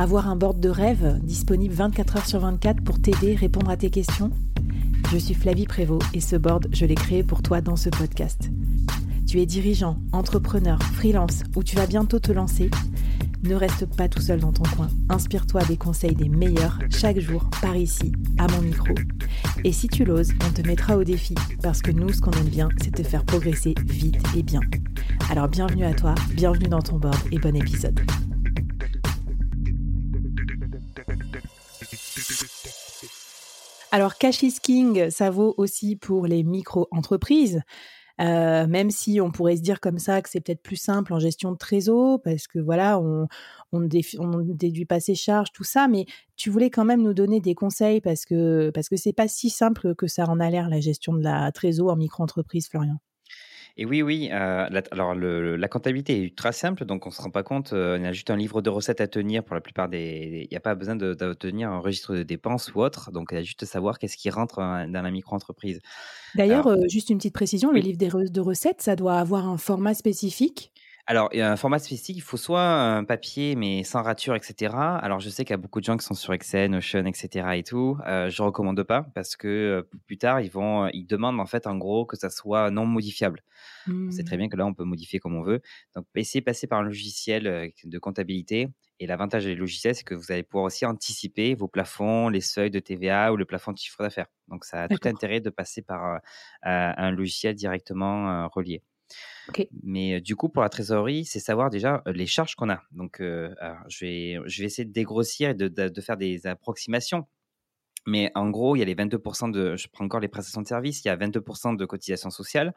Avoir un board de rêve disponible 24 heures sur 24 pour t'aider, répondre à tes questions? Je suis Flavie Prévost et ce board, je l'ai créé pour toi dans ce podcast. Tu es dirigeant, entrepreneur, freelance ou tu vas bientôt te lancer? Ne reste pas tout seul dans ton coin. Inspire-toi des conseils des meilleurs chaque jour par ici, à mon micro. Et si tu l'oses, on te mettra au défi parce que nous, ce qu'on aime bien, c'est te faire progresser vite et bien. Alors bienvenue à toi, bienvenue dans ton board et bon épisode. Alors, Cash is King, ça vaut aussi pour les micro-entreprises. Euh, même si on pourrait se dire comme ça que c'est peut-être plus simple en gestion de trésor, parce que voilà, on, on, ne déduit pas ses charges, tout ça, mais tu voulais quand même nous donner des conseils parce que parce que c'est pas si simple que ça en a l'air la gestion de la trésor en micro-entreprise, Florian. Et oui, oui. Euh, la, alors, la comptabilité est très simple, donc on ne se rend pas compte. Euh, il y a juste un livre de recettes à tenir pour la plupart des. Il n'y a pas besoin de, tenir un registre de dépenses ou autre. Donc, il y a juste à savoir qu'est-ce qui rentre euh, dans la micro-entreprise. D'ailleurs, juste une petite précision le livre de recettes, ça doit avoir un format spécifique alors, il y a un format spécifique, il faut soit un papier, mais sans rature, etc. Alors, je sais qu'il y a beaucoup de gens qui sont sur Excel, Notion, etc. et tout. Euh, je recommande pas parce que euh, plus tard, ils vont, ils demandent en fait, en gros, que ça soit non modifiable. On sait très mmh. bien que là, on peut modifier comme on veut. Donc, essayez de passer par un logiciel euh, de comptabilité. Et l'avantage des logiciels, c'est que vous allez pouvoir aussi anticiper vos plafonds, les seuils de TVA ou le plafond de chiffre d'affaires. Donc, ça a tout intérêt de passer par un logiciel directement relié. Mais du coup, pour la trésorerie, c'est savoir déjà les charges qu'on a. Donc, je, vais, je vais essayer de dégrossir et de, faire des approximations. Mais en gros, il y a les 22% de, je prends encore les prestations de services, il y a 22% de cotisation sociale.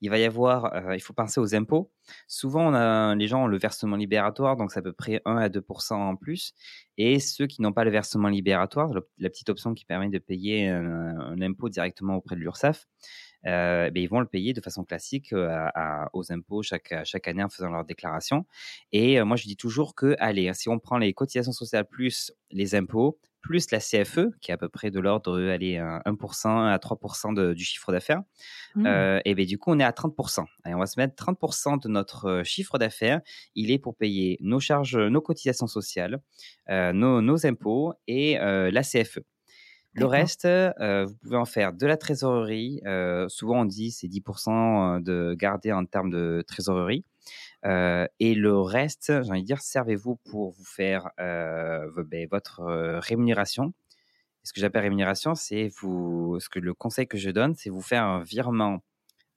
Il va y avoir, il faut penser aux impôts. Souvent, les gens ont le versement libératoire, donc c'est à peu près 1 à 2% en plus. Et ceux qui n'ont pas le versement libératoire, la petite option qui permet de payer un impôt directement auprès de l'URSSAF, euh, ben, ils vont le payer de façon classique euh, aux impôts chaque, chaque année en faisant leur déclaration. Et euh, moi, je dis toujours que, allez, hein, si on prend les cotisations sociales plus les impôts, plus la CFE, qui est à peu près de l'ordre, allez, 1% à 3% du chiffre d'affaires, mmh. et bien du coup, on est à 30%. Et on va se mettre 30% de notre chiffre d'affaires, il est pour payer nos charges, nos cotisations sociales, nos, nos, impôts et la CFE. Le reste, euh, vous pouvez en faire de la trésorerie. Euh, souvent, on dit c'est 10% euh, de garder en termes de trésorerie. et le reste, j'ai envie de dire, servez-vous pour vous faire ben, votre rémunération. ce que j'appelle rémunération, c'est vous. Ce que le conseil que je donne, c'est vous faire un virement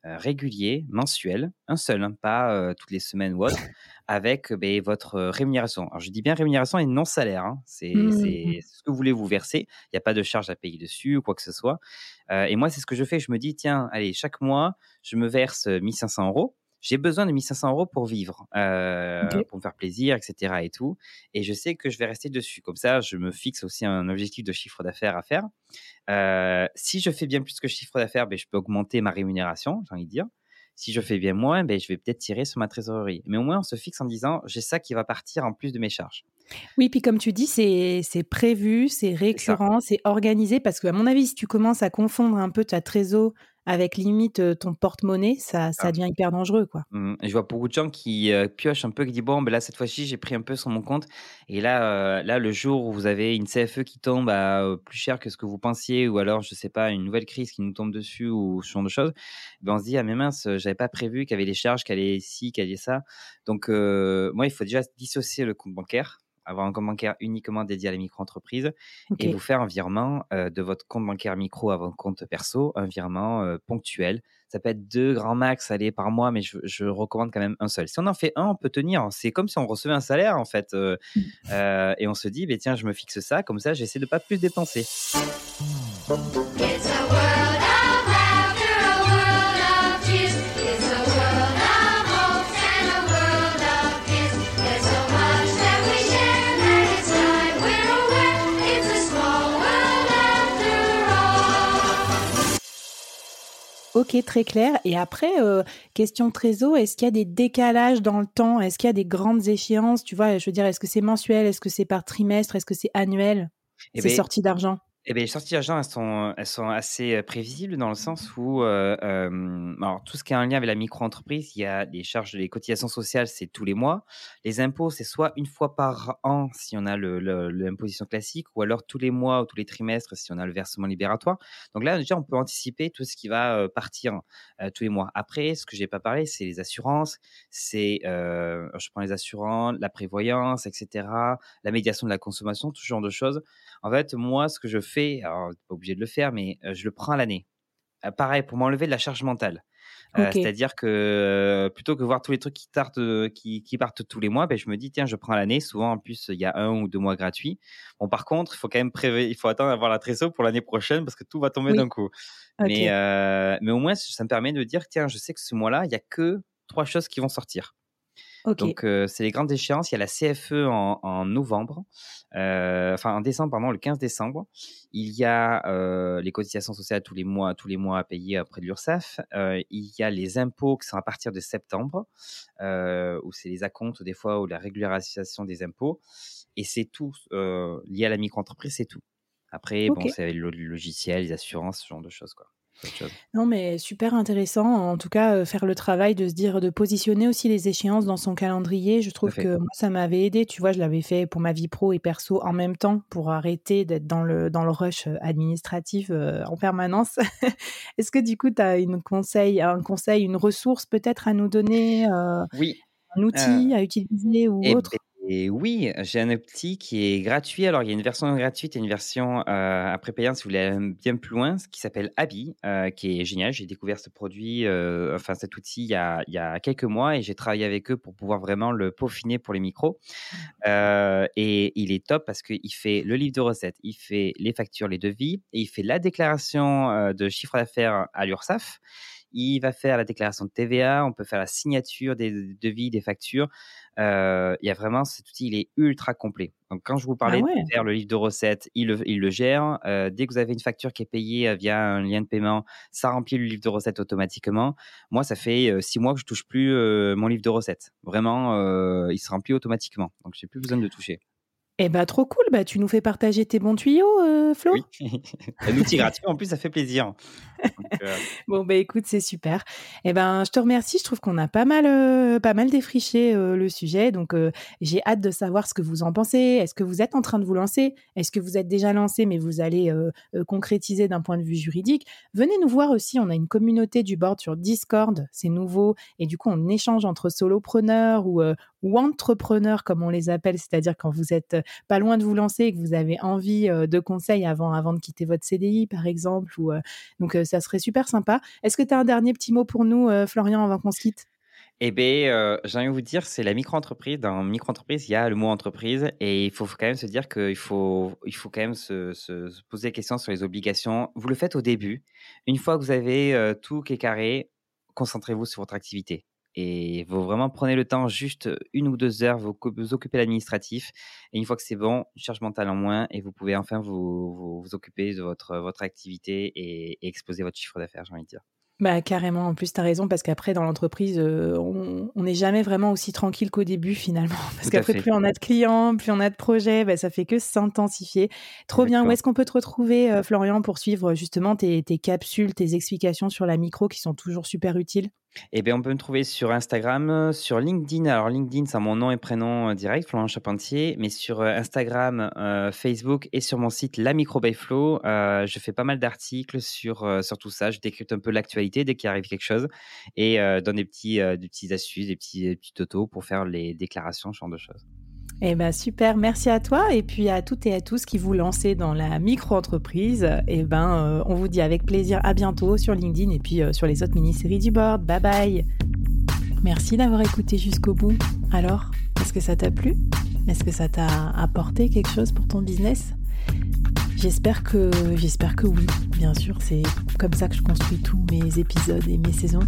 régulier, mensuel, un seul, hein, pas toutes les semaines ou autre, avec ben, votre rémunération. Alors, je dis bien rémunération et non salaire. Hein. C'est mmh, mmh. ce que vous voulez vous verser. Il n'y a pas de charge à payer dessus ou quoi que ce soit. et moi, c'est ce que je fais. Je me dis, tiens, allez, chaque mois, je me verse 1500 euros j'ai besoin de 1500 euros pour vivre, euh, pour me faire plaisir, etc. Et tout. Et je sais que je vais rester dessus. Comme ça, je me fixe aussi un objectif de chiffre d'affaires à faire. Euh, si je fais bien plus que chiffre d'affaires, ben, je peux augmenter ma rémunération, j'ai envie de dire. Si je fais bien moins, ben, je vais peut-être tirer sur ma trésorerie. Mais au moins, on se fixe en disant, j'ai ça qui va partir en plus de mes charges. Oui, puis comme tu dis, c'est prévu, c'est récurrent, c'est organisé, parce que à mon avis, si tu commences à confondre un peu ta trésor avec limite ton porte-monnaie, ça, ça ah. devient hyper dangereux. quoi. Mmh je vois beaucoup de gens qui piochent un peu, qui disent Bon, ben là, cette fois-ci, j'ai pris un peu sur mon compte. Et là, là, le jour où vous avez une CFE qui tombe à plus cher que ce que vous pensiez, ou alors, je sais pas, une nouvelle crise qui nous tombe dessus, ou ce genre de choses, ben on se dit Ah, mais mince, j'avais pas prévu qu'il y avait les charges, qu'il y avait ci, qu'il y avait ça. Donc, moi, il faut déjà dissocier le compte bancaire avoir un compte bancaire uniquement dédié à la micro-entreprise et vous faire un virement de votre compte bancaire micro à votre compte perso, un virement ponctuel. Ça peut être deux grands max allez, par mois, mais je, recommande quand même un seul. Si on en fait un, on peut tenir. C'est comme si on recevait un salaire, en fait. Mmh. et on se dit, bah, tiens, je me fixe ça, comme ça, j'essaie de pas plus dépenser. Ok, très clair. Et après, euh, question trésor, est-ce qu'il y a des décalages dans le temps? Est-ce qu'il y a des grandes échéances? Tu vois, je veux dire, est-ce que c'est mensuel? Est-ce que c'est par trimestre? Est-ce que c'est annuel? Eh Ces ben, sorties d'argent eh bien, les sorties d'argent, elles sont, assez prévisibles dans le sens où, alors, tout ce qui est en lien avec la micro-entreprise, il y a des charges, les cotisations sociales, c'est tous les mois. Les impôts, c'est soit une fois par an si on a l'imposition classique, ou alors tous les mois ou tous les trimestres si on a le versement libératoire. Donc là, déjà, on peut anticiper tout ce qui va partir tous les mois. Après, ce que j'ai pas parlé, c'est les assurances, c'est, je prends les assurances, la prévoyance, etc., la médiation de la consommation, tout ce genre de choses. En fait, moi, ce que je alors pas obligé de le faire, mais je le prends à l'année. pareil, pour m'enlever de la charge mentale. C'est-à-dire que plutôt que voir tous les trucs qui, qui, partent tous les mois, ben, je me dis, tiens, je prends l'année. Souvent, en plus, il y a un ou deux mois gratuits. Bon, par contre, il faut quand même prévoir, il faut attendre d'avoir la trésor pour l'année prochaine parce que tout va tomber d'un coup. Mais, mais au moins, ça me permet de dire, tiens, je sais que ce mois-là, il n'y a que trois choses qui vont sortir. Donc, c'est les grandes échéances. Il y a la CFE en, novembre, enfin en décembre, pardon, le 15 décembre. Il y a les cotisations sociales tous les mois, tous les mois à payer auprès de l'URSSAF. il y a les impôts qui sont à partir de septembre, où c'est les acomptes des fois ou la régularisation des impôts. Et c'est tout lié à la micro-entreprise, c'est tout. Après, bon, c'est le logiciel, les assurances, ce genre de choses, quoi. Non, mais super intéressant. En tout cas, euh, faire le travail de se dire, de positionner aussi les échéances dans son calendrier. Je trouve que moi, ça m'avait aidé. Tu vois, je l'avais fait pour ma vie pro et perso en même temps pour arrêter d'être dans le, dans le rush euh, administratif euh, en permanence. Est-ce que du coup, tu as une conseil, un conseil, une ressource peut-être à nous donner Oui. Un outil à utiliser ou eh autre? Et oui, j'ai un outil qui est gratuit. Alors, il y a une version gratuite et une version euh, après payante si vous voulez aller bien plus loin, qui s'appelle Abi, euh, qui est génial. J'ai découvert ce produit, euh, enfin cet outil, il y, a, il y, a, quelques mois et j'ai travaillé avec eux pour pouvoir vraiment le peaufiner pour les micros. et il est top parce qu'il fait le livre de recettes, il fait les factures, les devis, et il fait la déclaration de chiffre d'affaires à l'URSSAF. Il va faire la déclaration de TVA, on peut faire la signature des devis, des factures. Euh, il y a vraiment cet outil, il est ultra complet. Donc, quand je vous parlais ah de faire le livre de recettes, il le, il le gère. Euh, dès que vous avez une facture qui est payée euh, via un lien de paiement, ça remplit le livre de recettes automatiquement. Moi, ça fait six mois que je touche plus mon livre de recettes. Vraiment, il se remplit automatiquement. Donc, j'ai plus besoin de le toucher. Eh bah trop cool, bah tu nous fais partager tes bons tuyaux, euh, Flo. Oui, un outil gratuit en plus, ça fait plaisir. Euh, bon bah écoute, c'est super. Eh ben je te remercie, je trouve qu'on a pas mal, euh, pas mal défriché le sujet, donc j'ai hâte de savoir ce que vous en pensez. Est-ce que vous êtes en train de vous lancer? Est-ce que vous êtes déjà lancé mais vous allez concrétiser d'un point de vue juridique? Venez nous voir aussi, on a une communauté du board sur Discord, c'est nouveau et du coup on échange entre solopreneurs ou, ou entrepreneurs comme on les appelle, c'est-à-dire quand vous êtes pas loin de vous lancer et que vous avez envie de conseils avant, avant de quitter votre CDI, par exemple. Ou, donc, ça serait super sympa. Est-ce que tu as un dernier petit mot pour nous, Florian, avant qu'on se quitte? Eh bien, j'ai envie de vous dire, c'est la micro-entreprise. Dans micro-entreprise, il y a le mot entreprise et il faut quand même se dire qu'il faut, il faut quand même se, se, poser des questions sur les obligations. Vous le faites au début. Une fois que vous avez tout qui est carré, concentrez-vous sur votre activité. Et vous vraiment prenez le temps, juste une ou deux heures, vous vous occupez l'administratif. Et une fois que c'est bon, une charge mentale en moins, et vous pouvez enfin vous, vous, occuper de votre, votre activité et, et exposer votre chiffre d'affaires, j'ai envie de dire. Bah carrément, en plus tu as raison parce qu'après dans l'entreprise, euh, on n'est jamais vraiment aussi tranquille qu'au début finalement. Parce qu'après plus on a de clients, plus on a de projets, bah, ça fait que s'intensifier. Trop bien, où est-ce qu'on peut te retrouver euh, Florian pour suivre justement tes, tes, capsules, tes explications sur la micro qui sont toujours super utiles? Eh bien, on peut me trouver sur Instagram, sur LinkedIn. Alors, LinkedIn, c'est mon nom et prénom euh, direct, Florent Charpentier. Mais sur euh, Instagram, euh, Facebook et sur mon site La Micro Flow, je fais pas mal d'articles sur, sur tout ça. Je décrypte un peu l'actualité dès qu'il arrive quelque chose et donne des petits, des petits astuces, des petits, des petits pour faire les déclarations, ce genre de choses. Eh ben super, merci à toi et puis à toutes et à tous qui vous lancez dans la micro-entreprise. Eh ben, euh, on vous dit avec plaisir à bientôt sur LinkedIn et puis euh, sur les autres mini-séries du board. Bye bye. Merci d'avoir écouté jusqu'au bout. Alors, est-ce que ça t'a plu? Est-ce que ça t'a apporté quelque chose pour ton business? J'espère que j'espère que oui. Bien sûr, c'est comme ça que je construis tous mes épisodes et mes saisons.